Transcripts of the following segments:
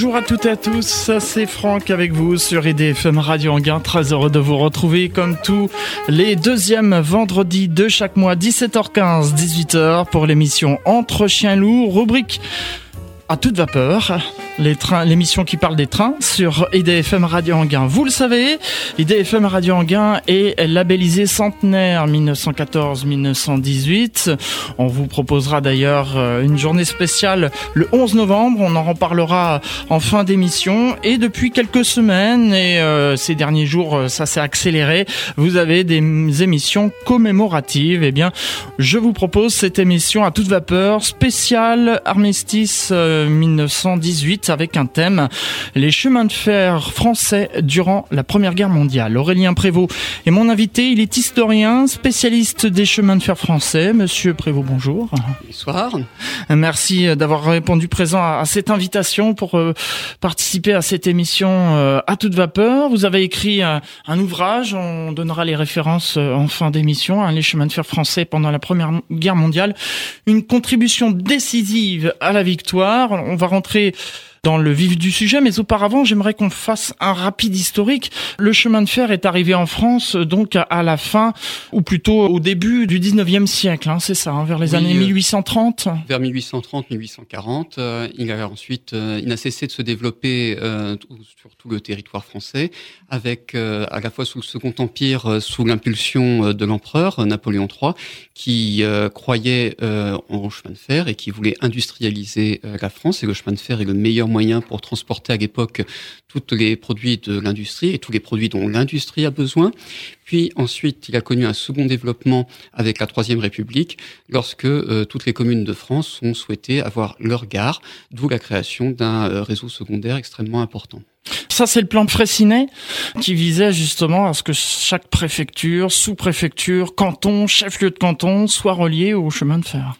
Bonjour à toutes et à tous, c'est Franck avec vous sur IDFM Radio Anguin. Très heureux de vous retrouver comme tous les deuxièmes vendredis de chaque mois, 17h15, 18h pour l'émission Entre chiens loups, rubrique à toute vapeur les trains, l'émission qui parle des trains sur IDFM Radio Anguin. Vous le savez, IDFM Radio Anguin est labellisé centenaire 1914-1918. On vous proposera d'ailleurs euh, une journée spéciale le 11 novembre. On en reparlera en fin d'émission. Et depuis quelques semaines et euh, ces derniers jours, euh, ça s'est accéléré. Vous avez des émissions commémoratives. Eh bien, je vous propose cette émission à toute vapeur spéciale armistice 1918 avec un thème, les chemins de fer français durant la Première Guerre mondiale. Aurélien Prévost est mon invité, il est historien, spécialiste des chemins de fer français. Monsieur Prévost, bonjour. Bonsoir. Merci d'avoir répondu présent à, cette invitation pour euh, participer à cette émission euh, à toute vapeur. Vous avez écrit un, ouvrage, on donnera les références euh, en fin d'émission, hein, les chemins de fer français pendant la Première Guerre mondiale, une contribution décisive à la victoire. On va rentrer dans le vif du sujet, mais auparavant, j'aimerais qu'on fasse un rapide historique. Le chemin de fer est arrivé en France donc à la fin, ou plutôt au début du 19e siècle, hein, c'est ça, hein, vers les années 1830 euh, Vers 1830-1840. Euh, il a ensuite, euh, il n'a cessé de se développer sur tout le territoire français, avec à la fois sous le Second Empire, sous l'impulsion de l'empereur Napoléon III, qui croyait en chemin de fer et qui voulait industrialiser la France. Et le chemin de fer est le meilleur moyen pour transporter à l'époque tous les produits de l'industrie et tous les produits dont l'industrie a besoin. Puis ensuite, il a connu un second développement avec la Troisième République, lorsque euh, toutes les communes de France ont souhaité avoir leur gare, d'où la création d'un euh, réseau secondaire extrêmement important. Ça, c'est le plan Fraissinet qui visait justement à ce que chaque préfecture, sous-préfecture, canton, chef-lieu de canton soit relié au chemin de fer.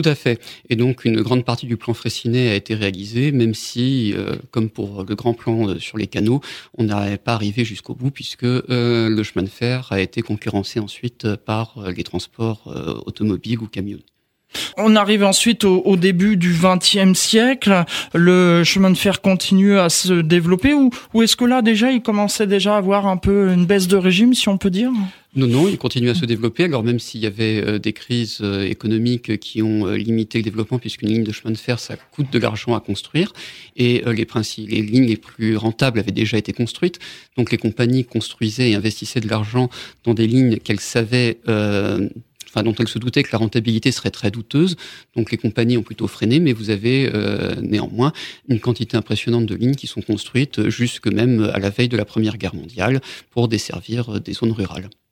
Tout à fait. Et donc une grande partie du plan Fraissinet a été réalisée, même si, euh, comme pour le grand plan euh, sur les canaux, on n'arrivait pas arrivé jusqu'au bout puisque euh, le chemin de fer a été concurrencé ensuite par les transports automobiles ou camions. On arrive ensuite au, début du XXe siècle. Le chemin de fer continue à se développer ou, ou est-ce que là déjà il commençait déjà à avoir un peu une baisse de régime, si on peut dire? Non, non, il continue à se développer. Alors même s'il y avait euh, des crises euh, économiques qui ont euh, limité le développement, puisqu'une ligne de chemin de fer, ça coûte de l'argent à construire, et les, principes, les lignes les plus rentables avaient déjà été construites. Donc les compagnies construisaient et investissaient de l'argent dans des lignes qu'elles savaient enfin, dont elles se doutaient que la rentabilité serait très douteuse. Donc les compagnies ont plutôt freiné, mais vous avez néanmoins une quantité impressionnante de lignes qui sont construites jusque même à la veille de la Première Guerre mondiale pour desservir des zones rurales.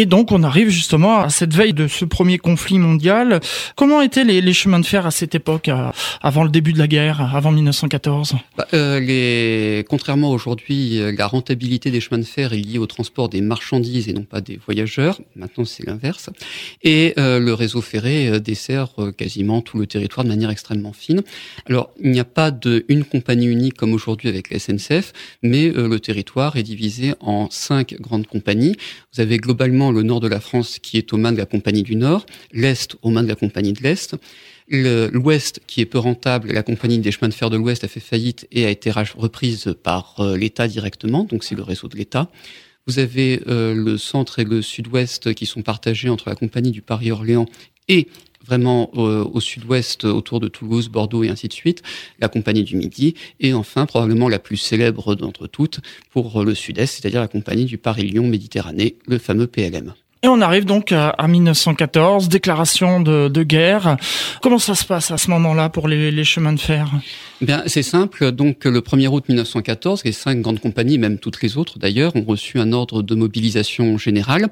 Et donc on arrive justement à cette veille de ce premier conflit mondial. Comment étaient les, chemins de fer à cette époque, euh, avant le début de la guerre, avant 1914 bah, euh. Contrairement aujourd'hui, euh, la rentabilité des chemins de fer est liée au transport des marchandises et non pas des voyageurs. Maintenant c'est l'inverse. Et le réseau ferré dessert quasiment tout le territoire de manière extrêmement fine. Alors il n'y a pas de une compagnie unique comme aujourd'hui avec la SNCF, mais le territoire est divisé en cinq grandes compagnies. Vous avez globalement le nord de la France qui est aux mains de la Compagnie du Nord, l'Est aux mains de la Compagnie de l'Est. L'Ouest, qui est peu rentable, la compagnie des chemins de fer de l'Ouest a fait faillite et a été reprise par euh, l'État directement, donc c'est le réseau de l'État. Vous avez euh, le centre et le sud-ouest qui sont partagés entre la compagnie du Paris-Orléans et vraiment euh, au sud-ouest, autour de Toulouse, Bordeaux et ainsi de suite, la Compagnie du Midi, et enfin probablement la plus célèbre d'entre toutes pour le sud-est, c'est-à-dire la Compagnie du Paris-Lyon Méditerranée, le fameux PLM. Et on arrive donc à, 1914, déclaration de, guerre. Comment ça se passe à ce moment-là pour les, chemins de fer? Bien, c'est simple. Donc, le 1er août 1914, les cinq grandes compagnies, même toutes les autres d'ailleurs, ont reçu un ordre de mobilisation générale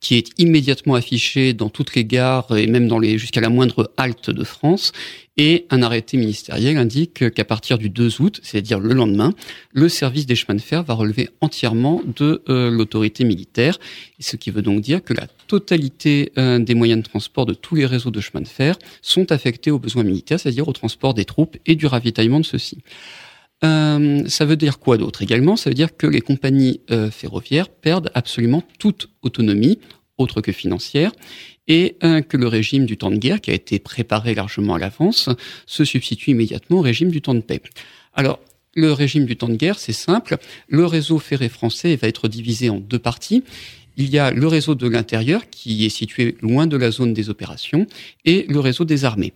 qui est immédiatement affiché dans toutes les gares et même dans les jusqu'à la moindre halte de France. Et un arrêté ministériel indique qu'à partir du 2 août, c'est-à-dire le lendemain, le service des chemins de fer va relever entièrement de euh, l'autorité militaire, ce qui veut donc dire que la totalité euh, des moyens de transport de tous les réseaux de chemins de fer sont affectés aux besoins militaires, c'est-à-dire au transport des troupes et du ravitaillement de ceux-ci. Euh, ça veut dire quoi d'autre également? Ça veut dire que les compagnies ferroviaires perdent absolument toute autonomie, autre que financière, et que le régime du temps de guerre, qui a été préparé largement à l'avance, se substitue immédiatement au régime du temps de paix. Alors, le régime du temps de guerre, c'est simple. Le réseau ferré français va être divisé en deux parties. Il y a le réseau de l'intérieur qui est situé loin de la zone des opérations et le réseau des armées.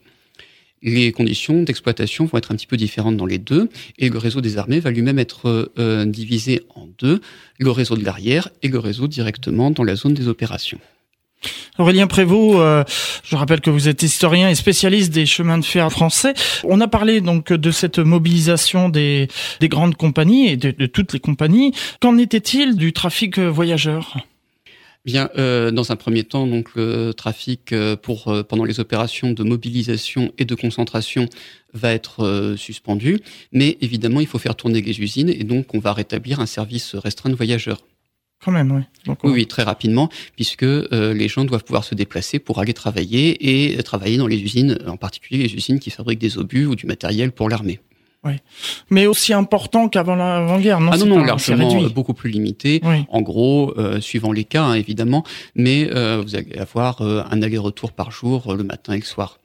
Les conditions d'exploitation vont être un petit peu différentes dans les deux et le réseau des armées va lui-même être euh, divisé en deux, le réseau de l'arrière et le réseau directement dans la zone des opérations. Aurélien Prévost, euh, je rappelle que vous êtes historien et spécialiste des chemins de fer français. On a parlé donc de cette mobilisation des, grandes compagnies et de, de toutes les compagnies. Qu'en était-il du trafic voyageur? Bien, euh, dans un premier temps, donc le trafic euh, pour euh, pendant les opérations de mobilisation et de concentration va être suspendu, mais évidemment, il faut faire tourner les usines et donc on va rétablir un service restreint de voyageurs. Quand même, oui. oui, oui, très rapidement, puisque les gens doivent pouvoir se déplacer pour aller travailler et travailler dans les usines, en particulier les usines qui fabriquent des obus ou du matériel pour l'armée. Mais aussi important qu'avant l'avant-guerre, non Ah non, non, largement beaucoup plus limité. En gros, euh, suivant les cas, hein, évidemment, mais euh, vous allez avoir euh, un aller-retour par jour le matin et le soir.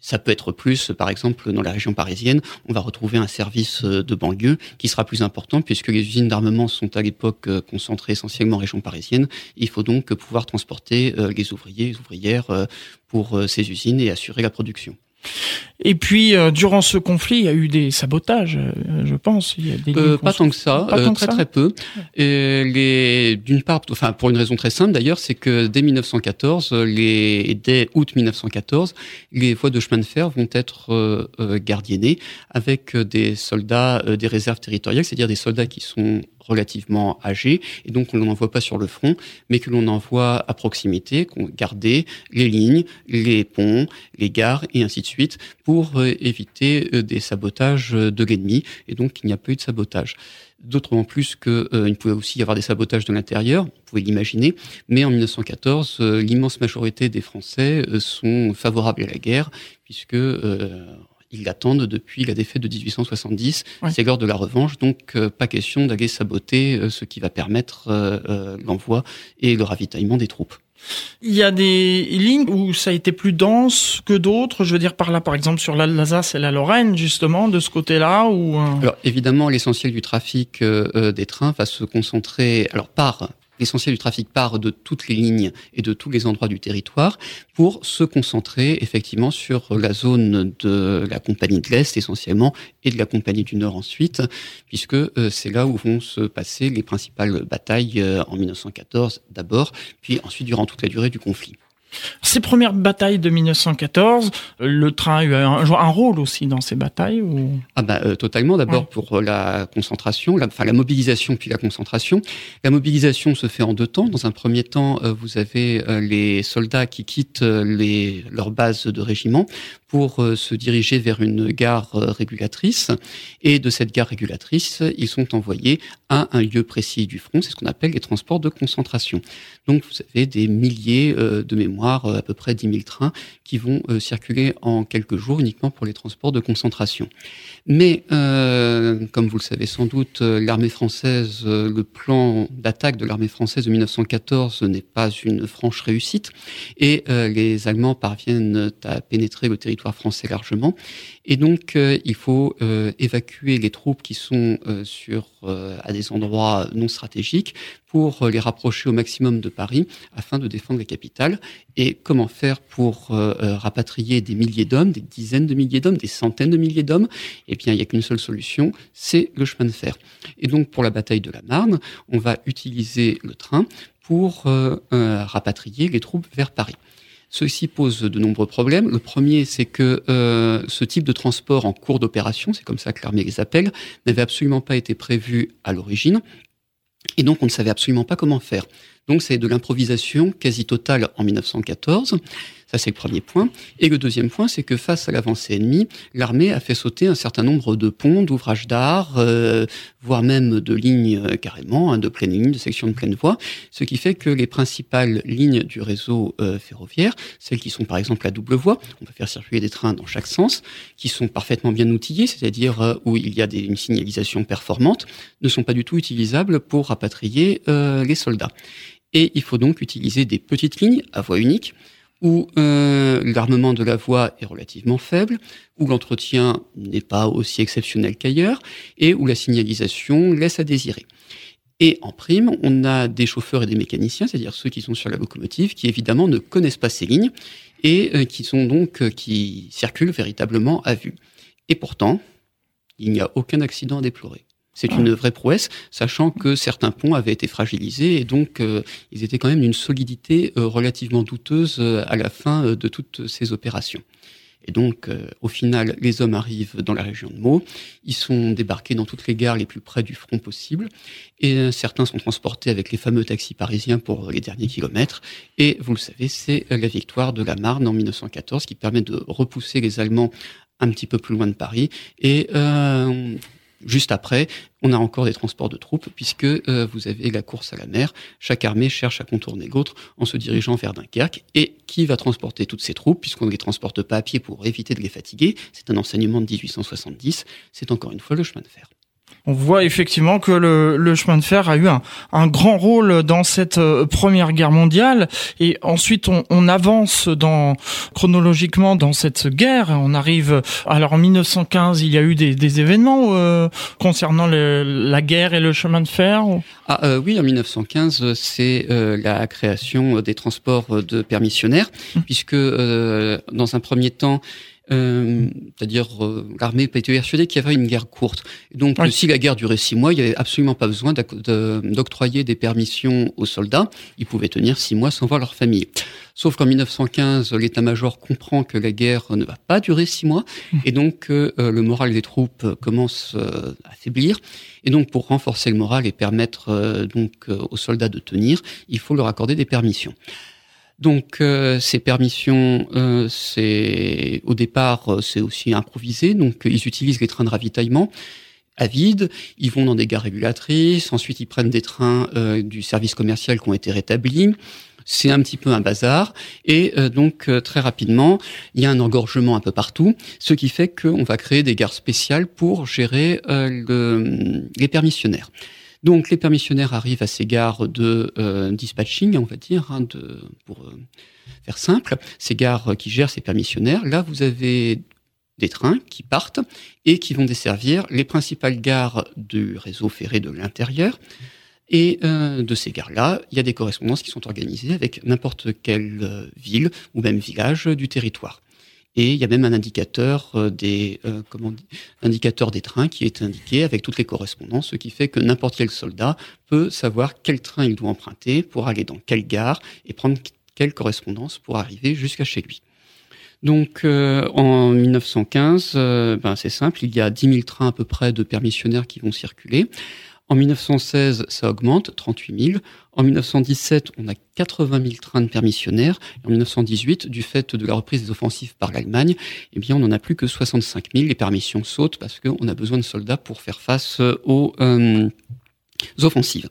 Ça peut être plus, par exemple, dans la région parisienne, on va retrouver un service de banlieue qui sera plus important puisque les usines d'armement sont à l'époque concentrées essentiellement en région parisienne. Il faut donc pouvoir transporter les ouvriers, les ouvrières pour ces usines et assurer la production. Et puis, euh, durant ce conflit, il y a eu des sabotages, euh, je pense. Il y a des euh, pas tant que ça, très très peu. Et les, d'une part, enfin pour une raison très simple d'ailleurs, c'est que dès 1914, les, dès août 1914, les voies de chemin de fer vont être gardiennées avec des soldats des réserves territoriales, c'est-à-dire des soldats qui sont relativement âgés et donc on n'en envoie pas sur le front, mais que l'on envoie à proximité, qu'on garder les lignes, les ponts, les gares et ainsi de suite pour euh, éviter euh, des sabotages de l'ennemi. Et donc il n'y a pas eu de sabotage. D'autres en plus qu'il euh, pouvait aussi y avoir des sabotages de l'intérieur, vous pouvez l'imaginer, mais en 1914, l'immense majorité des Français sont favorables à la guerre, puisque ils l'attendent depuis la défaite de 1870. C'est l'heure de la revanche, donc euh, pas question d'aller saboter euh, ce qui va permettre euh, l'envoi et le ravitaillement des troupes. Il y a des lignes où ça a été plus dense que d'autres. Je veux dire par là, par exemple, sur l'Alsace et la Lorraine, justement, de ce côté-là. Ou alors évidemment, l'essentiel du trafic des trains va se concentrer, alors par l'essentiel du trafic part de toutes les lignes et de tous les endroits du territoire pour se concentrer effectivement sur la zone de la compagnie de l'Est essentiellement et de la compagnie du Nord ensuite, puisque euh, c'est là où vont se passer les principales batailles euh, en 1914 d'abord, puis ensuite durant toute la durée du conflit. Ces premières batailles de 1914, le train a eu un, un rôle aussi dans ces batailles ou... Ah bah euh, totalement. D'abord pour la concentration, la, enfin la mobilisation puis la concentration. La mobilisation se fait en deux temps. Dans un premier temps, euh, vous avez euh, les soldats qui quittent les, leur base de régiment pour se diriger vers une gare régulatrice. Et de cette gare régulatrice, ils sont envoyés à un lieu précis du front. C'est ce qu'on appelle les transports de concentration. Donc vous avez des milliers de mémoires euh, à peu près 10 000 trains qui vont euh, circuler en quelques jours uniquement pour les transports de concentration. Mais, euh, comme vous le savez sans doute, l'armée française, le plan d'attaque de l'armée française de 1914 n'est pas une franche réussite et les Allemands parviennent à pénétrer le territoire français largement. Et donc, il faut évacuer les troupes qui sont sur à des endroits non stratégiques pour les rapprocher au maximum de Paris afin de défendre la capitale. Et comment faire pour euh, euh, rapatrier des milliers d'hommes, des dizaines de milliers d'hommes, des centaines de milliers d'hommes? Eh bien, il n'y a qu'une seule solution, c'est le chemin de fer. Et donc, pour la bataille de la Marne, on va utiliser le train pour euh, rapatrier les troupes vers Paris. Ceci pose de nombreux problèmes. Le premier, c'est que ce type de transport en cours d'opération, c'est comme ça que l'armée les appelle, n'avait absolument pas été prévu à l'origine. Et donc, on ne savait absolument pas comment faire. Donc, c'est de l'improvisation quasi totale en 1914. Ça, c'est le premier point. Et le deuxième point, c'est que face à l'avancée ennemie, l'armée a fait sauter un certain nombre de ponts, d'ouvrages d'art, euh, voire même de lignes euh, carrément, hein, de pleine ligne, de sections de pleine voie, ce qui fait que les principales lignes du réseau euh, ferroviaire, celles qui sont par exemple à double voie, on peut faire circuler des trains dans chaque sens, qui sont parfaitement bien outillés, c'est-à-dire où il y a des, une signalisation performante, ne sont pas du tout utilisables pour rapatrier les soldats. Et il faut donc utiliser des petites lignes à voie unique où euh, l'armement de la voie est relativement faible, où l'entretien n'est pas aussi exceptionnel qu'ailleurs, et où la signalisation laisse à désirer. Et en prime, on a des chauffeurs et des mécaniciens, c'est-à-dire ceux qui sont sur la locomotive, qui évidemment ne connaissent pas ces lignes et euh, euh, qui circulent véritablement à vue. Et pourtant, il n'y a aucun accident à déplorer. C'est une vraie prouesse, sachant que certains ponts avaient été fragilisés et donc euh, ils étaient quand même d'une solidité euh, relativement douteuse euh, à la fin de toutes ces opérations. Et donc, au final, les hommes arrivent dans la région de Meaux. Ils sont débarqués dans toutes les gares les plus près du front possible. Et certains sont transportés avec les fameux taxis parisiens pour les derniers kilomètres. Et vous le savez, c'est la victoire de la Marne en 1914 qui permet de repousser les Allemands un petit peu plus loin de Paris. Et euh, Juste après, on a encore des transports de troupes, puisque euh, vous avez la course à la mer. Chaque armée cherche à contourner l'autre en se dirigeant vers Dunkerque. Et qui va transporter toutes ces troupes, puisqu'on ne les transporte pas à pied pour éviter de les fatiguer? C'est un enseignement de 1870. C'est encore une fois le chemin de fer on voit effectivement que le, chemin de fer a eu un, grand rôle dans cette euh, première guerre mondiale. Et ensuite on, avance dans chronologiquement dans cette guerre. On arrive alors en 1915 il y a eu des, événements euh, concernant la guerre et le chemin de fer ah euh, oui en 1915 c'est la création des transports de permissionnaires mmh. puisque dans un premier temps euh, c'est-à-dire euh, l'armée était persuadée qu'il y avait une guerre courte. Donc si la guerre durait six mois, il n'y avait absolument pas besoin d'octroyer des permissions aux soldats. Ils pouvaient tenir six mois sans voir leur famille. Sauf qu'en 1915, l'état-major comprend que la guerre ne va pas durer six mois, mmh. et donc euh, le moral des troupes commence à faiblir. Et donc pour renforcer le moral et permettre donc aux soldats de tenir, il faut leur accorder des permissions. Donc euh, ces permissions, euh, c'est au départ euh, c'est aussi improvisé. Donc ils utilisent les trains de ravitaillement à vide, ils vont dans des gares régulatrices, ensuite ils prennent des trains du service commercial qui ont été rétablis. C'est un petit peu un bazar et donc très rapidement il y a un engorgement un peu partout, ce qui fait qu'on va créer des gares spéciales pour gérer les permissionnaires. Donc les permissionnaires arrivent à ces gares de euh, dispatching, on va dire, hein, pour euh, faire simple, ces gares qui gèrent ces permissionnaires. Là, vous avez des trains qui partent et qui vont desservir les principales gares du réseau ferré de l'intérieur. Et euh, de ces gares-là, il y a des correspondances qui sont organisées avec n'importe quelle ville ou même village du territoire. Et il y a même un indicateur euh, des euh, comment indicateur des trains qui est indiqué avec toutes les correspondances, ce qui fait que n'importe quel soldat peut savoir quel train il doit emprunter pour aller dans quelle gare et prendre quelle correspondance pour arriver jusqu'à chez lui. Donc euh, en 1915, ben, c'est simple, il y a 10 000 trains à peu près de permissionnaires qui vont circuler. En 1916, ça augmente, 38 000. En 1917, on a 80 000 trains de permissionnaires. en 1918, du fait de la reprise des offensives par l'Allemagne, eh bien, on n'en a plus que 65 000. Les permissions sautent parce qu'on a besoin de soldats pour faire face aux, euh, offensives.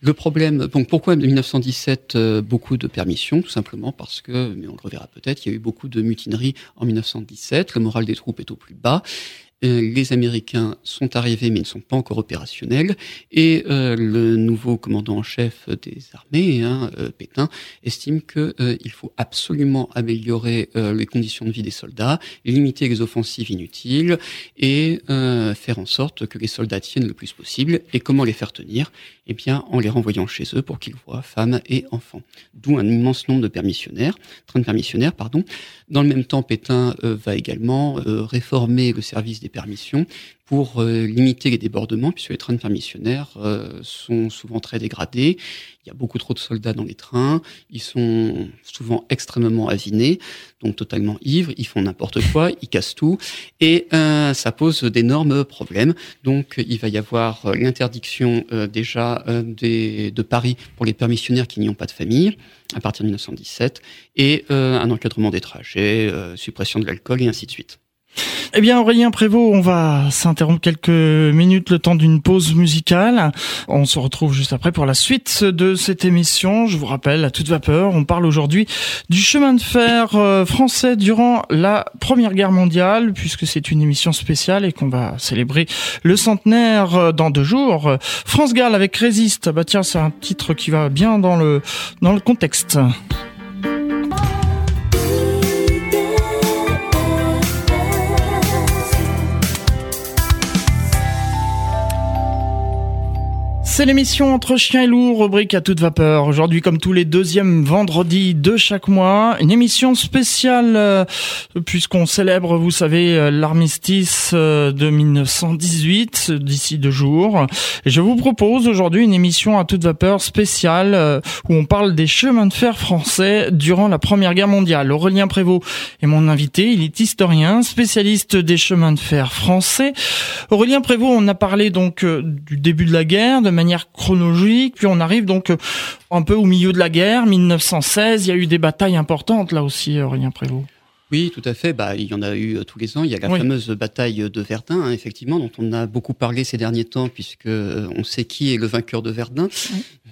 Le problème, donc pourquoi en 1917 euh, beaucoup de permissions? Tout simplement parce que, mais on le reverra peut-être, il y a eu beaucoup de mutineries en 1917. Le moral des troupes est au plus bas. Euh, les Américains sont arrivés mais ne sont pas encore opérationnels. Et euh, le nouveau commandant en chef des armées, hein, euh, Pétain, estime qu'il faut absolument améliorer les conditions de vie des soldats, limiter les offensives inutiles et faire en sorte que les soldats tiennent le plus possible. Et comment les faire tenir? Eh bien, en les renvoyant chez eux pour qu'ils voient femmes et enfants. D'où un immense nombre de permissionnaires, de permissionnaires, pardon. Dans le même temps, Pétain va également réformer le service des permissions pour euh, limiter les débordements, puisque les trains de permissionnaires euh, sont souvent très dégradés. Il y a beaucoup trop de soldats dans les trains. Ils sont souvent extrêmement avinés, donc totalement ivres. Ils font n'importe quoi, ils cassent tout, et euh, ça pose d'énormes problèmes. Donc, il va y avoir l'interdiction déjà des, de Paris pour les permissionnaires qui n'y ont pas de famille à partir de 1917, et un encadrement des trajets, suppression de l'alcool et ainsi de suite. Eh bien, Aurélien Prévost, on va s'interrompre quelques minutes le temps d'une pause musicale. On se retrouve juste après pour la suite de cette émission. Je vous rappelle, à toute vapeur, on parle aujourd'hui du chemin de fer euh, français durant la Première Guerre mondiale, puisque c'est une émission spéciale et qu'on va célébrer le centenaire euh, dans deux jours. France Gall avec Résiste. Bah tiens, c'est un titre qui va bien dans le, dans le contexte. C'est l'émission Entre chiens et loups, rubrique à toute vapeur. Aujourd'hui, comme tous les deuxièmes vendredis de chaque mois, une émission spéciale euh, puisqu'on célèbre, vous savez, euh, l'armistice euh, de 1918 d'ici deux jours. Et je vous propose aujourd'hui une émission à toute vapeur spéciale où on parle des chemins de fer français durant la Première Guerre mondiale. Aurélien Prévost est mon invité. Il est historien, spécialiste des chemins de fer français. Aurélien Prévost, on a parlé donc du début de la guerre, de chronologique. Puis on arrive donc euh, un peu au milieu de la guerre, 1916. Il y a eu des batailles importantes là aussi, Aurélien Prévost. Oui, tout à fait. Bah, il y en a eu euh, tous les ans. Il y a la fameuse bataille de Verdun, hein, effectivement, dont on a beaucoup parlé ces derniers temps, puisque euh, on sait qui est le vainqueur de Verdun,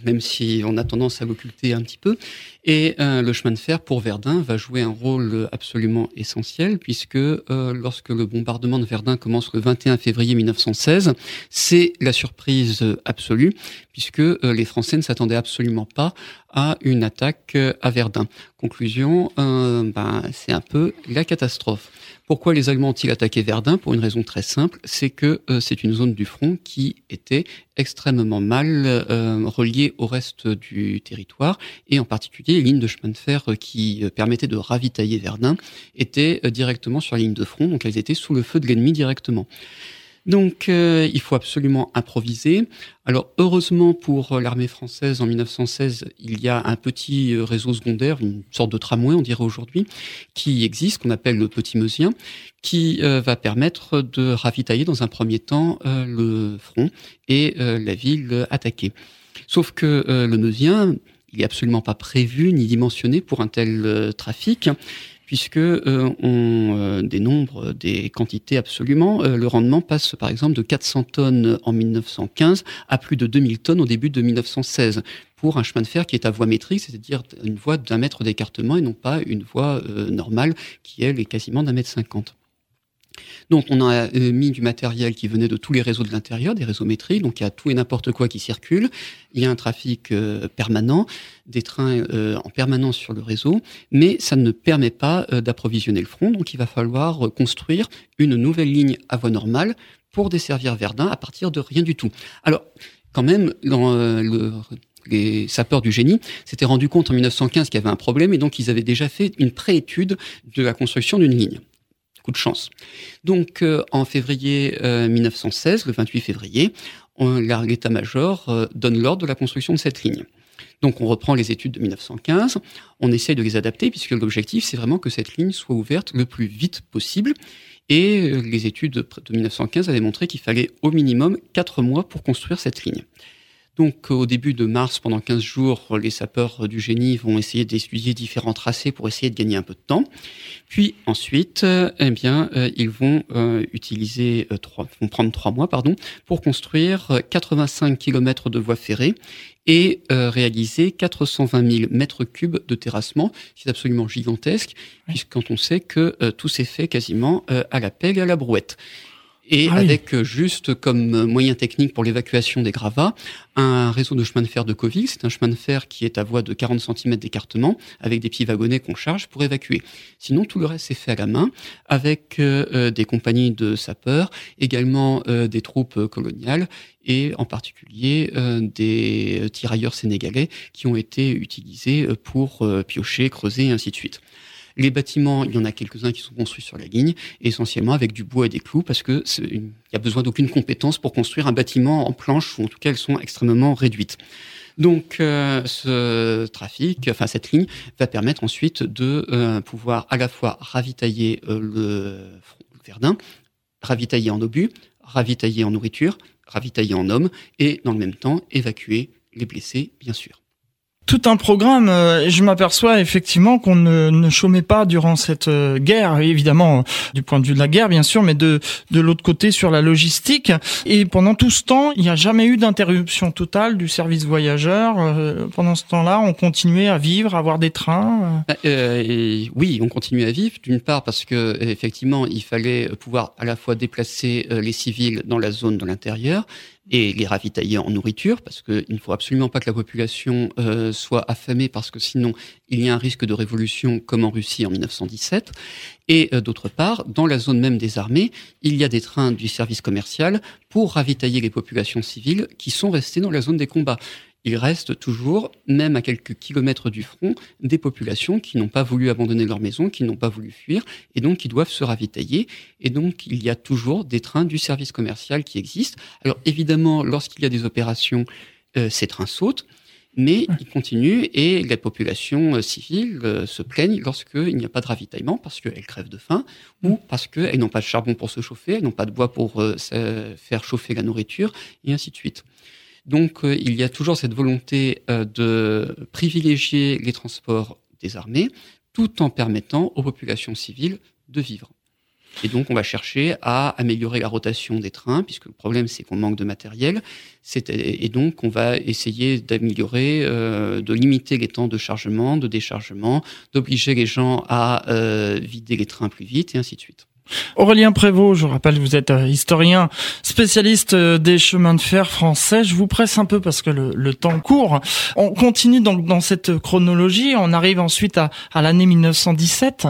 même si on a tendance à l'occulter un petit peu. Et euh, le chemin de fer pour Verdun va jouer un rôle absolument essentiel puisque euh, lorsque le bombardement de Verdun commence le 21 février 1916, c'est la surprise absolue puisque euh, les Français ne s'attendaient absolument pas à une attaque à Verdun. Conclusion, ben, c'est un peu la catastrophe. Pourquoi les Allemands ont-ils attaqué Verdun? Pour une raison très simple, c'est que euh, c'est une zone du front qui était extrêmement mal euh, reliée au reste du territoire, et en particulier les lignes de chemin de fer qui euh, permettaient de ravitailler Verdun étaient directement sur la ligne de front, donc elles étaient sous le feu de l'ennemi directement. Donc euh, il faut absolument improviser. Alors heureusement pour euh, l'armée française en 1916, il y a un petit euh, réseau secondaire, une sorte de tramway on dirait aujourd'hui, qui existe, qu'on appelle le Petit Meusien, qui va permettre de ravitailler dans un premier temps le front et la ville attaquée. Sauf que le Meusien, il n'est absolument pas prévu ni dimensionné pour un tel trafic puisque euh, on euh, dénombre des quantités absolument. Euh, le rendement passe par exemple de 400 tonnes en 1915 à plus de 2000 tonnes au début de 1916 pour un chemin de fer qui est à voie métrique, c'est-à-dire une voie d'un mètre d'écartement et non pas une voie normale qui elle est quasiment d'un mètre cinquante. Donc on a euh, mis du matériel qui venait de tous les réseaux de l'intérieur, des réseaux métriques, donc il y a tout et n'importe quoi qui circule. Il y a un trafic euh, permanent, des trains euh, en permanence sur le réseau, mais ça ne permet pas d'approvisionner le front, donc il va falloir construire une nouvelle ligne à voie normale pour desservir Verdun à partir de rien du tout. Alors, quand même, les sapeurs du génie s'étaient rendu compte en 1915 qu'il y avait un problème et donc ils avaient déjà fait une préétude de la construction d'une ligne coup de chance. Donc euh, en février 1916, euh, le 28 février, l'état-major euh, donne l'ordre de la construction de cette ligne. Donc on reprend les études de 1915, on essaye de les adapter puisque l'objectif c'est vraiment que cette ligne soit ouverte le plus vite possible. Et les études de 1915 avaient montré qu'il fallait au minimum 4 mois pour construire cette ligne. Donc au début de mars, pendant 15 jours, les sapeurs du génie vont essayer d'étudier différents tracés pour essayer de gagner un peu de temps. Puis ensuite, eh bien, euh, ils vont euh, utiliser euh, trois, vont prendre trois mois, pardon, pour construire 85 km de voies ferrées et réaliser 420 000 mètres cubes de terrassement. C'est absolument gigantesque, puisque quand on sait que tout s'est fait quasiment à la pelle et à la brouette et ah avec euh, juste comme euh, moyen technique pour l'évacuation des gravats un réseau de chemin de fer de Covix. C'est un chemin de fer qui est à voie de 40 cm d'écartement avec des petits wagonnets qu'on charge pour évacuer. Sinon, tout le reste est fait à la main avec euh, des compagnies de sapeurs, également des troupes coloniales et en particulier des tirailleurs sénégalais qui ont été utilisés pour piocher, creuser et ainsi de suite. Les bâtiments, il y en a quelques-uns qui sont construits sur la ligne, essentiellement avec du bois et des clous, parce que il y a besoin d'aucune compétence pour construire un bâtiment en planche, ou en tout cas elles sont extrêmement réduites. Donc euh, ce trafic, enfin cette ligne, va permettre ensuite de euh, pouvoir à la fois ravitailler euh, le, Verdun, ravitailler en obus, ravitailler en nourriture, ravitailler en hommes, et dans le même temps évacuer les blessés, bien sûr tout un programme. Euh, je m'aperçois effectivement qu'on ne, ne chômait pas durant cette euh, guerre, évidemment euh, du point de vue de la guerre bien sûr, mais de de l'autre côté sur la logistique. Et pendant tout ce temps, il n'y a jamais eu d'interruption totale du service voyageur. Pendant ce temps-là, on continuait à vivre, à avoir des trains. Bah, euh, oui, on continuait à vivre. D'une part parce que effectivement, il fallait pouvoir à la fois déplacer les civils dans la zone de l'intérieur, et les ravitailler en nourriture, parce qu'il ne faut absolument pas que la population euh, soit affamée, parce que sinon il y a un risque de révolution comme en Russie en 1917. Et euh, d'autre part, dans la zone même des armées, il y a des trains du service commercial pour ravitailler les populations civiles qui sont restées dans la zone des combats il reste toujours, même à quelques kilomètres du front, des populations qui n'ont pas voulu abandonner leur maison, qui n'ont pas voulu fuir, et donc qui doivent se ravitailler. Et donc, il y a toujours des trains du service commercial qui existent. Alors, évidemment, lorsqu'il y a des opérations, euh, ces trains sautent, mais ils continuent et les populations euh, civiles euh, se plaignent lorsqu'il n'y a pas de ravitaillement parce qu'elles crèvent de faim ou parce qu'elles n'ont pas de charbon pour se chauffer, elles n'ont pas de bois pour faire chauffer la nourriture, et ainsi de suite. Donc euh, il y a toujours cette volonté euh, de privilégier les transports des armées tout en permettant aux populations civiles de vivre. Et donc, on va chercher à améliorer la rotation des trains, puisque le problème, c'est qu'on manque de matériel. Et donc, on va essayer d'améliorer, euh, de limiter les temps de chargement, de déchargement, d'obliger les gens à vider les trains plus vite, et ainsi de suite. Aurélien Prévost, je rappelle, vous êtes euh, historien, spécialiste euh, des chemins de fer français. Je vous presse un peu parce que le, temps court. On continue donc dans cette chronologie. On arrive ensuite à l'année 1917.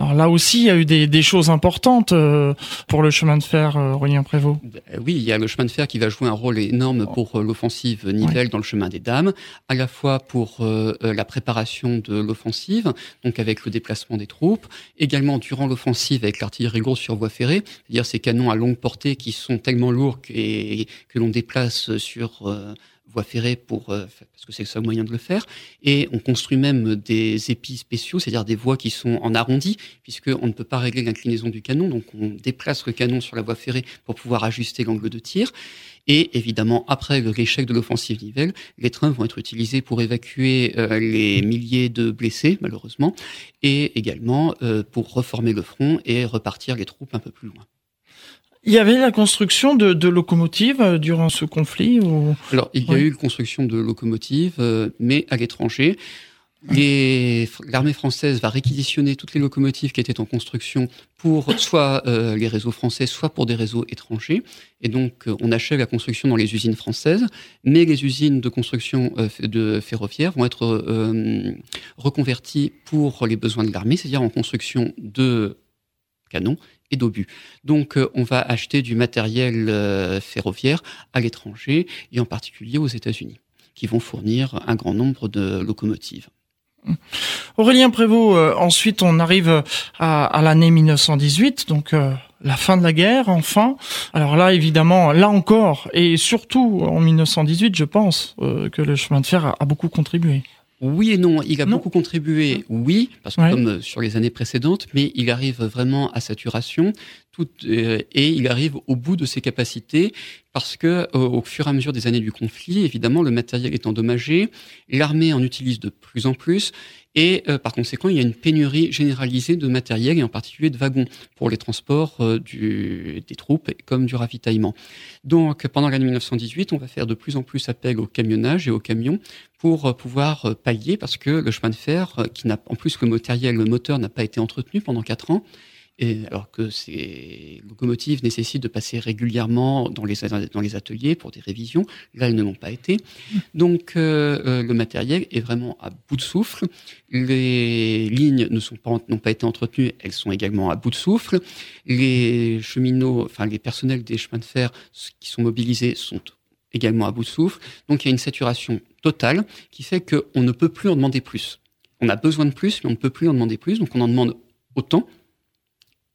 Alors là aussi, il y a eu des, des choses importantes euh, pour le chemin de fer, euh, Aurélien Prévost. Ben oui, il y a le chemin de fer qui va jouer un rôle énorme pour euh, l'offensive Nivelle dans le chemin des Dames, à la fois pour la préparation de l'offensive, donc avec le déplacement des troupes, également durant l'offensive avec l'artillerie lourde sur voie ferrée, c'est-à-dire ces canons à longue portée qui sont tellement lourds que, que l'on déplace sur voie ferrée pour euh, parce que c'est le seul moyen de le faire. Et on construit même des épis spéciaux c'est-à-dire des voies qui sont en arrondi puisque on ne peut pas régler l'inclinaison du canon. Donc on déplace le canon sur la voie ferrée pour pouvoir ajuster l'angle de tir. Et évidemment après l'échec de l'offensive Nivelle les trains vont être utilisés pour évacuer euh, les milliers de blessés malheureusement et également euh, pour reformer le front et repartir les troupes un peu plus loin il y avait la construction de, de locomotives euh, durant ce conflit ou... Alors, il y a eu la construction de locomotives, euh, mais à l'étranger. L'armée française va réquisitionner toutes les locomotives qui étaient en construction pour soit euh, les réseaux français, soit pour des réseaux étrangers. Et donc, on achève la construction dans les usines françaises, mais les usines de construction de ferroviaire vont être reconverties pour les besoins de l'armée, c'est-à-dire en construction de canons et d'obus. Donc euh, on va acheter du matériel euh, ferroviaire à l'étranger et en particulier aux États-Unis, qui vont fournir un grand nombre de locomotives. Aurélien Prévost, euh, ensuite on arrive à, à l'année 1918, donc la fin de la guerre, enfin. Alors là, évidemment, là encore, et surtout en 1918, je pense que le chemin de fer a beaucoup contribué. Oui et non. Il a beaucoup contribué, oui, parce que comme euh, sur les années précédentes, mais il arrive vraiment à saturation tout, euh, et il arrive au bout de ses capacités parce que au fur et à mesure des années du conflit, évidemment, le matériel est endommagé, l'armée en utilise de plus en plus et euh, par conséquent, il y a une pénurie généralisée de matériel et en particulier de wagons pour les transports euh, des troupes comme du ravitaillement. Donc pendant l'année 1918, on va faire de plus en plus appel au camionnage et aux camions pour euh, pouvoir pallier parce que le chemin de fer, qui n'a en plus le matériel, le moteur n'a pas été entretenu pendant quatre ans, alors que ces locomotives nécessitent de passer régulièrement dans les, ateliers pour des révisions. Là, elles ne l'ont pas été. Donc, euh, euh, le matériel est vraiment à bout de souffle. Les lignes ne pas, n'ont pas été entretenues, elles sont également à bout de souffle. Les cheminots, enfin, les personnels des chemins de fer qui sont mobilisés sont également à bout de souffle. Donc, il y a une saturation totale qui fait qu'on ne peut plus en demander plus. On a besoin de plus, mais on ne peut plus en demander plus. Donc, on en demande autant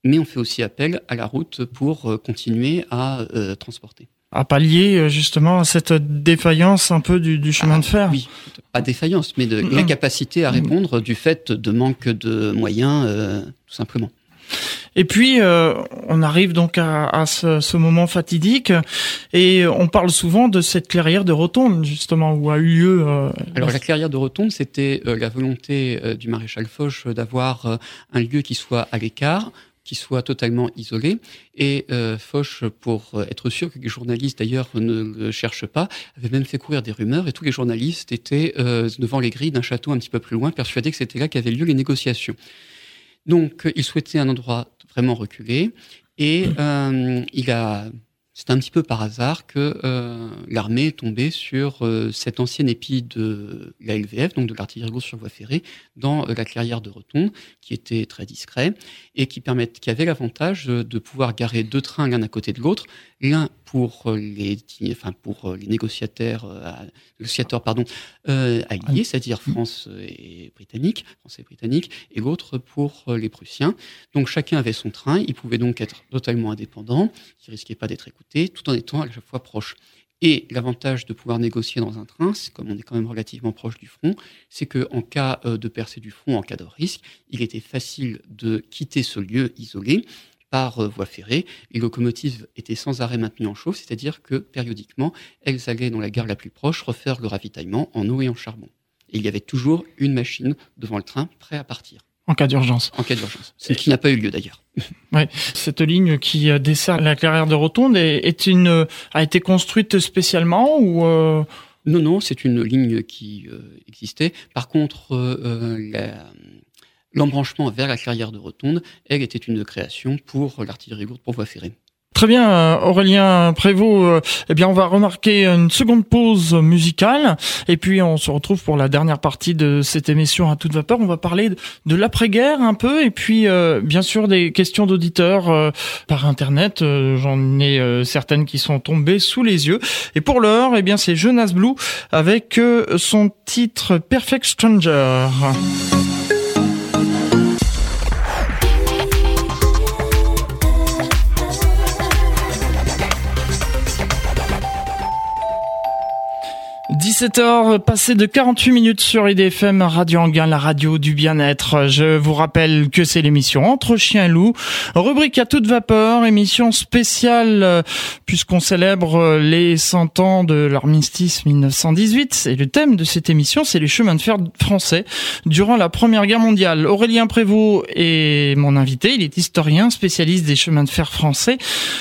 mais on fait aussi appel à la route pour euh, continuer à euh, transporter. À pallier euh, justement à cette défaillance un peu du, chemin de fer. Oui, pas défaillance, mais de l'incapacité à répondre du fait de manque de moyens, tout simplement. Et puis, on arrive donc à, ce, moment fatidique, et on parle souvent de cette clairière de Rotonde, justement, où a eu lieu... Alors, la clairière de Rotonde, c'était la volonté du maréchal Foch d'avoir un lieu qui soit à l'écart, qui soit totalement isolé. Et euh, Foch, pour être sûr que les journalistes d'ailleurs ne le cherchent pas, avait même fait courir des rumeurs et tous les journalistes étaient euh, devant les grilles d'un château un petit peu plus loin, persuadés que c'était là qu'avaient lieu les négociations. Donc il souhaitait un endroit vraiment reculé et euh, il a c'est un petit peu par hasard que euh, l'armée est tombée sur euh, cette ancienne épi de la LVF, donc de l'artillerie lourde sur voie ferrée, dans euh, la clairière de Rotonde, qui était très discret et qui, qui avait l'avantage de pouvoir garer deux trains l'un à côté de l'autre, l'un pour les, enfin pour les négociateurs, négociateurs pardon, alliés, c'est-à-dire France et Britannique, français et britannique, et l'autre pour les Prussiens. Donc chacun avait son train, il pouvait donc être totalement indépendant, il risquait pas d'être écouté tout en étant à chaque fois proche. Et l'avantage de pouvoir négocier dans un train, comme on est quand même relativement proche du front, c'est qu'en cas euh, de percée du front, en cas de risque, il était facile de quitter ce lieu isolé par euh, voie ferrée. Les locomotives étaient sans arrêt maintenues en chauffe, c'est-à-dire que périodiquement, elles allaient dans la gare la plus proche refaire le ravitaillement en eau et en charbon. Et il y avait toujours une machine devant le train prêt à partir. En cas d'urgence. En cas d'urgence. Ce qui n'a pas eu lieu d'ailleurs. Oui, cette ligne qui euh, dessert la clairière de Rotonde est, une a été construite spécialement ou euh... Non, non, c'est une ligne qui euh, existait. Par contre, euh, l'embranchement vers la clairière de Rotonde, elle était une création pour l'artillerie lourde pour voie ferrée. Très bien, euh, Aurélien Prévost. Euh, eh bien, on va remarquer une seconde pause musicale et puis on se retrouve pour la dernière partie de cette émission à toute vapeur. On va parler de l'après-guerre un peu et puis euh, bien sûr des questions d'auditeurs par internet. J'en ai certaines qui sont tombées sous les yeux. Et pour l'heure, eh bien, c'est Jonas Blue avec son titre Perfect Stranger. 17h, passé de 48 minutes sur IDFM Radio Anguin, la radio du bien-être. Je vous rappelle que c'est l'émission Entre chiens et loups, rubrique à toute vapeur, émission spéciale euh, puisqu'on célèbre euh, les 100 ans de l'armistice 1918. Et le thème de cette émission, c'est les chemins de fer français durant la Première Guerre mondiale. Aurélien Prévost est mon invité, il est historien, spécialiste des chemins de fer français.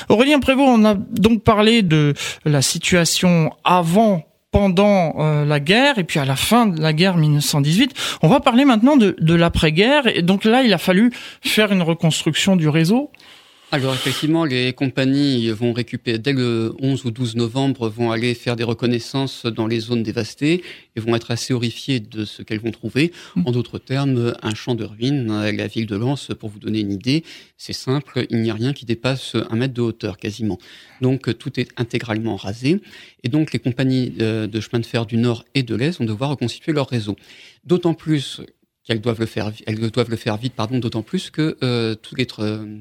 Aurélien Prévost, on a donc parlé de la situation avant pendant euh, la guerre et puis à la fin de la guerre 1918. On va parler maintenant de, de l'après-guerre et donc là il a fallu faire une reconstruction du réseau. Alors effectivement, les compagnies vont récupérer, dès le 11 ou 12 novembre, vont aller faire des reconnaissances dans les zones dévastées et vont être assez horrifiées de ce qu'elles vont trouver. En d'autres termes, un champ de ruines, la ville de Lens, pour vous donner une idée, c'est simple, il n'y a rien qui dépasse un mètre de hauteur quasiment. Donc tout est intégralement rasé et donc les compagnies de chemin de fer du Nord et de l'Est vont devoir reconstituer leur réseau. D'autant plus qu'elles doivent le faire, doivent le faire vite, pardon, d'autant plus que euh, tout les euh,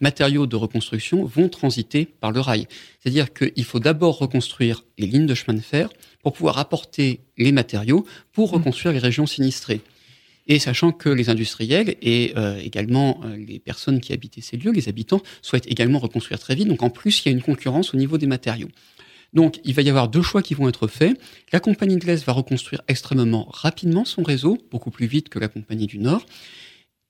matériaux de reconstruction vont transiter par le rail. C'est-à-dire qu'il faut d'abord reconstruire les lignes de chemin de fer pour pouvoir apporter les matériaux pour mmh. reconstruire les régions sinistrées. Et sachant que les industriels et euh, également euh, les personnes qui habitaient ces lieux, les habitants, souhaitent également reconstruire très vite. Donc en plus, il y a une concurrence au niveau des matériaux. Donc il va y avoir deux choix qui vont être faits. La compagnie de l'Est va reconstruire extrêmement rapidement son réseau, beaucoup plus vite que la compagnie du Nord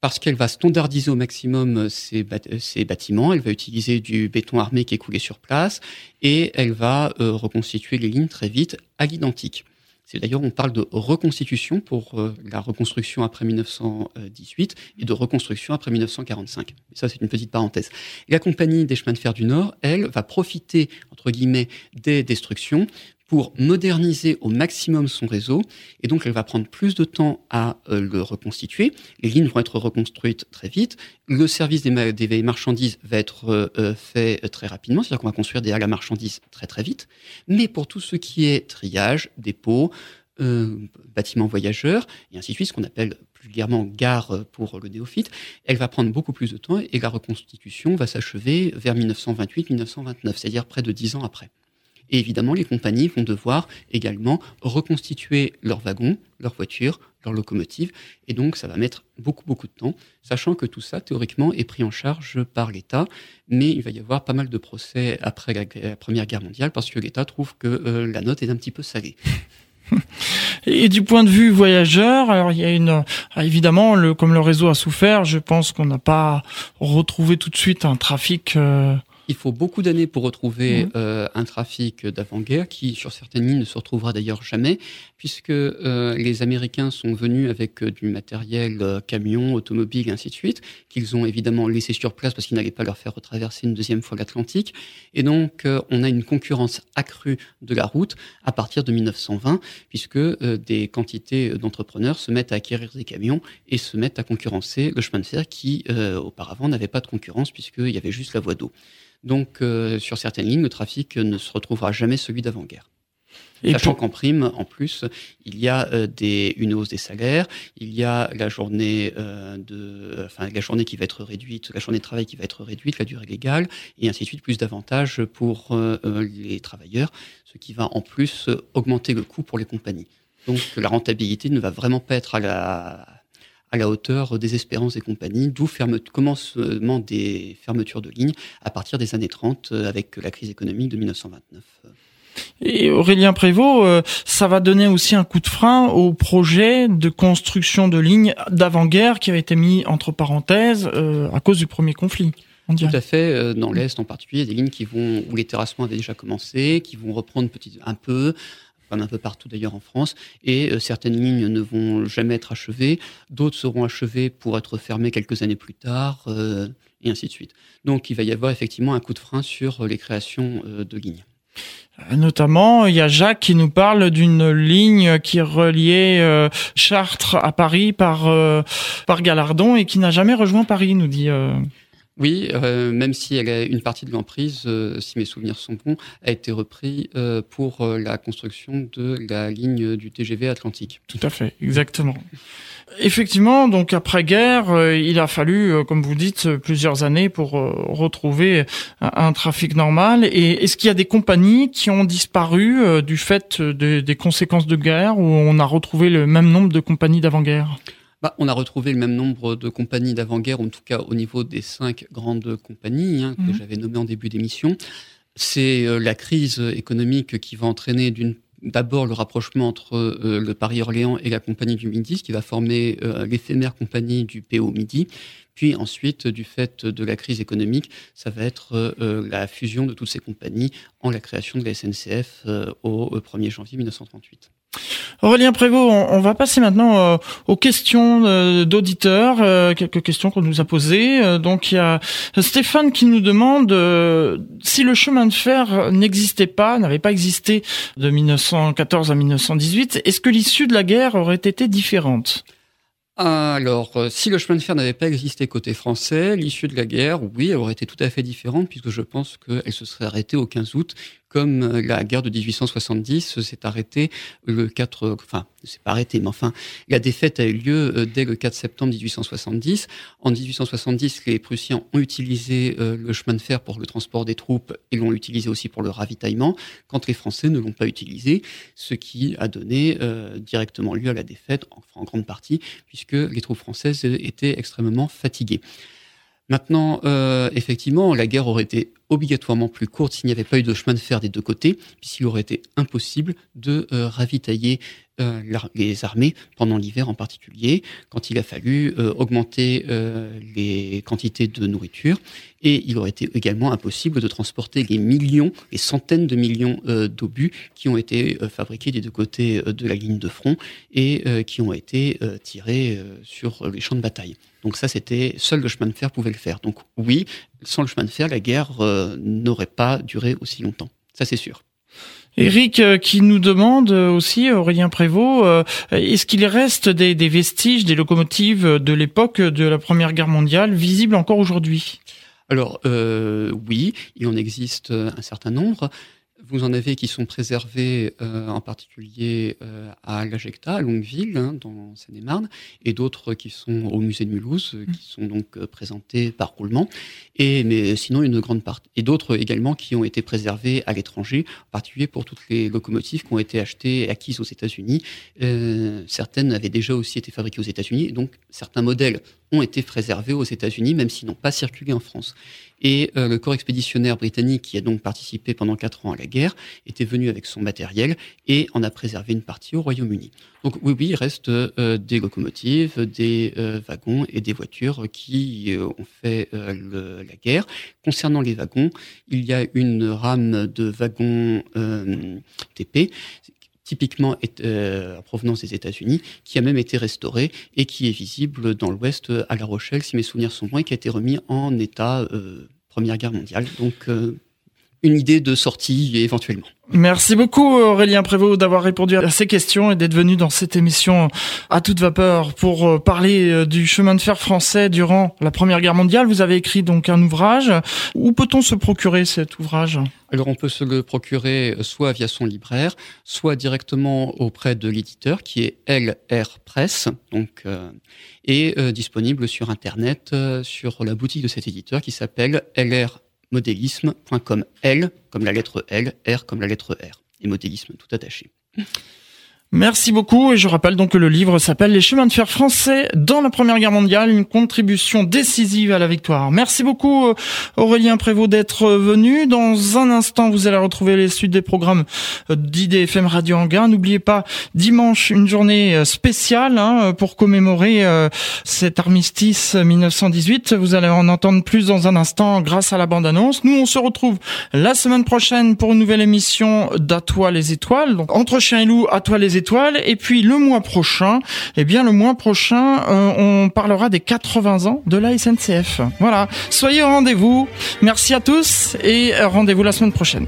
parce qu'elle va standardiser au maximum ses, bâtiments, elle va utiliser du béton armé qui est coulé sur place, et elle va euh, reconstituer les lignes très vite à l'identique. C'est d'ailleurs, on parle de reconstitution pour euh, la reconstruction après 1918 et de reconstruction après 1945. ça, c'est une petite parenthèse. La compagnie des chemins de fer du Nord, elle, va profiter, entre guillemets, des destructions pour moderniser au maximum son réseau. Et donc, elle va prendre plus de temps à euh, le reconstituer. Les lignes vont être reconstruites très vite. Le service des, marchandises va être euh, euh, fait très rapidement. C'est-à-dire qu'on va construire des halles marchandises très, très vite. Mais pour tout ce qui est triage, dépôt, bâtiments voyageurs, et ainsi de suite, ce qu'on appelle vulgairement gare pour le néophyte, elle va prendre beaucoup plus de temps et la reconstitution va s'achever vers 1928-1929, c'est-à-dire près de dix ans après. Et évidemment, les compagnies vont devoir également reconstituer leurs wagons, leurs voitures, leurs locomotives. Et donc, ça va mettre beaucoup, beaucoup de temps, sachant que tout ça, théoriquement, est pris en charge par l'État. Mais il va y avoir pas mal de procès après la, Première Guerre mondiale parce que l'État trouve que euh, la note est un petit peu salée. Et du point de vue voyageur, alors il y a une évidemment le comme le réseau a souffert, je pense qu'on n'a pas retrouvé tout de suite un trafic euh, Il faut beaucoup d'années pour retrouver mmh. euh, un trafic d'avant-guerre qui, sur certaines lignes, ne se retrouvera d'ailleurs jamais, puisque euh, les Américains sont venus avec euh, du matériel camion, automobile, et ainsi de suite, qu'ils ont évidemment laissé sur place parce qu'ils n'allaient pas leur faire retraverser une deuxième fois l'Atlantique. Et donc, on a une concurrence accrue de la route à partir de 1920, puisque des quantités d'entrepreneurs se mettent à acquérir des camions et se mettent à concurrencer le chemin de fer qui, auparavant, n'avait pas de concurrence puisqu'il y avait juste la voie d'eau. Donc, sur certaines lignes, le trafic ne se retrouvera jamais celui d'avant-guerre. Sachant qu'en prime, en plus, il y a euh, des, une hausse des salaires, il y a la journée euh, de, enfin la journée qui va être réduite, la journée de travail qui va être réduite, la durée légale, et ainsi de suite, plus d'avantages pour euh, les travailleurs, ce qui va en plus augmenter le coût pour les compagnies. Donc la rentabilité ne va vraiment pas être à la à la hauteur des espérances des compagnies, d'où commencement des fermetures de lignes à partir des années 30 avec la crise économique de 1929. Et Aurélien Prévost, euh, ça va donner aussi un coup de frein au projet de construction de lignes d'avant-guerre qui a été mis entre parenthèses euh, à cause du premier conflit. Tout à fait. Euh, dans l'Est en particulier, il y a des lignes qui vont, où les terrassements avaient déjà commencé, qui vont reprendre petit, un peu, un peu partout d'ailleurs en France, et certaines lignes ne vont jamais être achevées, d'autres seront achevées pour être fermées quelques années plus tard, et ainsi de suite. Donc il va y avoir effectivement un coup de frein sur les créations de lignes. Euh, notamment, il y a Jacques qui nous parle d'une ligne qui reliait euh, Chartres à Paris par euh, par Galardon et qui n'a jamais rejoint Paris, nous dit. Oui, même si elle a une partie de l'emprise, si mes souvenirs sont bons, a été repris pour la construction de la ligne du TGV Atlantique. Tout à fait, exactement. Effectivement, donc après-guerre, euh, il a fallu, euh, comme vous dites, plusieurs années pour euh, retrouver un, trafic normal. Et est-ce qu'il y a des compagnies qui ont disparu du fait des conséquences de guerre, ou on a retrouvé le même nombre de compagnies d'avant-guerre? Bah, on a retrouvé le même nombre de compagnies d'avant-guerre, en tout cas au niveau des cinq grandes compagnies hein, que mhm. j'avais nommées en début d'émission. C'est la crise économique qui va entraîner d'une d'abord le rapprochement entre euh, le Paris-Orléans et la Compagnie du Midi, ce qui va former euh, l'éphémère compagnie du PO Midi. Puis ensuite, du fait de la crise économique, ça va être euh, la fusion de toutes ces compagnies en la création de la SNCF au 1er janvier 1938. Aurélien Prévost, on, va passer maintenant euh, aux questions euh, d'auditeurs, euh, quelques questions qu'on nous a posées. donc il y a Stéphane qui nous demande si le chemin de fer n'existait pas, n'avait pas existé de 1914 à 1918, est-ce que l'issue de la guerre aurait été différente? Alors, si le chemin de fer n'avait pas existé côté français, l'issue de la guerre, oui, elle aurait été tout à fait différente, puisque je pense qu'elle se serait arrêtée au 15 août, comme euh, la guerre de 1870 s'est arrêtée le 4, enfin, c'est pas arrêté, mais enfin, la défaite a eu lieu euh, dès le 4 septembre 1870. En 1870, les Prussiens ont utilisé euh, le chemin de fer pour le transport des troupes et l'ont utilisé aussi pour le ravitaillement, quand les Français ne l'ont pas utilisé, ce qui a donné directement lieu à la défaite, en grande partie, puisque les troupes françaises étaient extrêmement fatiguées. Maintenant, effectivement, la guerre aurait été obligatoirement plus courte s'il n'y avait pas eu de chemin de fer des deux côtés, puisqu'il aurait été impossible de euh, ravitailler euh, les armées pendant l'hiver en particulier, quand il a fallu augmenter les quantités de nourriture, et il aurait été également impossible de transporter les millions, les centaines de millions d'obus qui ont été fabriqués des deux côtés de la ligne de front et qui ont été tirés sur les champs de bataille. Donc ça, c'était seul le chemin de fer pouvait le faire. Donc oui, sans le chemin de fer, la guerre euh, n'aurait pas duré aussi longtemps. Ça, c'est sûr. Eric euh, qui nous demande euh, aussi, Aurélien Prévost, est-ce qu'il reste des, vestiges, des locomotives de l'époque de la Première Guerre mondiale visibles encore aujourd'hui? Alors oui, il en existe un certain nombre. Vous en avez qui sont préservés euh, en particulier euh, à l'Ajecta, à Longueville, hein, dans Seine-et-Marne, et d'autres qui sont au musée de Mulhouse, euh, qui sont donc présentés par roulement. Et mais sinon une grande partie, et d'autres également qui ont été préservés à l'étranger, en particulier pour toutes les locomotives qui ont été achetées et acquises aux États-Unis. certaines avaient déjà aussi été fabriquées aux États-Unis, donc certains modèles ont été préservés aux États-Unis, même s'ils n'ont pas circulé en France. Et euh, le corps expéditionnaire britannique, qui a donc participé pendant quatre ans à la guerre, était venu avec son matériel et en a préservé une partie au Royaume-Uni. Donc oui, oui, il reste euh, des locomotives, des euh, wagons et des voitures qui ont fait la guerre. Concernant les wagons, il y a une rame de wagons TP typiquement euh, en provenance des États-Unis, qui a même été restauré et qui est visible dans l'Ouest à La Rochelle, si mes souvenirs sont bons, et qui a été remis en état euh, Première Guerre mondiale. Donc euh, une idée de sortie éventuellement. Merci beaucoup Aurélien Prévost d'avoir répondu à ces questions et d'être venu dans cette émission à toute vapeur pour euh, parler euh, du chemin de fer français durant la Première Guerre mondiale. Vous avez écrit donc un ouvrage. Où peut-on se procurer cet ouvrage? Alors on peut se le procurer soit via son libraire, soit directement auprès de l'éditeur qui est LR Press, donc euh, et disponible sur internet sur la boutique de cet éditeur qui s'appelle LR modélisme.com. L comme la lettre L, R comme la lettre R. Et modélisme tout attaché. Merci beaucoup et je rappelle donc que le livre s'appelle Les chemins de fer français dans la Première Guerre mondiale, une contribution décisive à la victoire. Merci beaucoup euh, Aurélien Prévost d'être venu. Dans un instant, vous allez retrouver les suites des programmes euh, d'IDFM Radio Anguin. N'oubliez pas, dimanche, une journée euh, spéciale hein, pour commémorer cet armistice 1918. Vous allez en entendre plus dans un instant grâce à la bande-annonce. Nous, on se retrouve la semaine prochaine pour une nouvelle émission d'À toi les étoiles. Donc, entre chien et loup, à toi les étoiles et puis le mois prochain, eh bien le mois prochain, euh, on parlera des 80 ans de la SNCF. Voilà. Soyez au rendez-vous. Merci à tous et rendez-vous la semaine prochaine.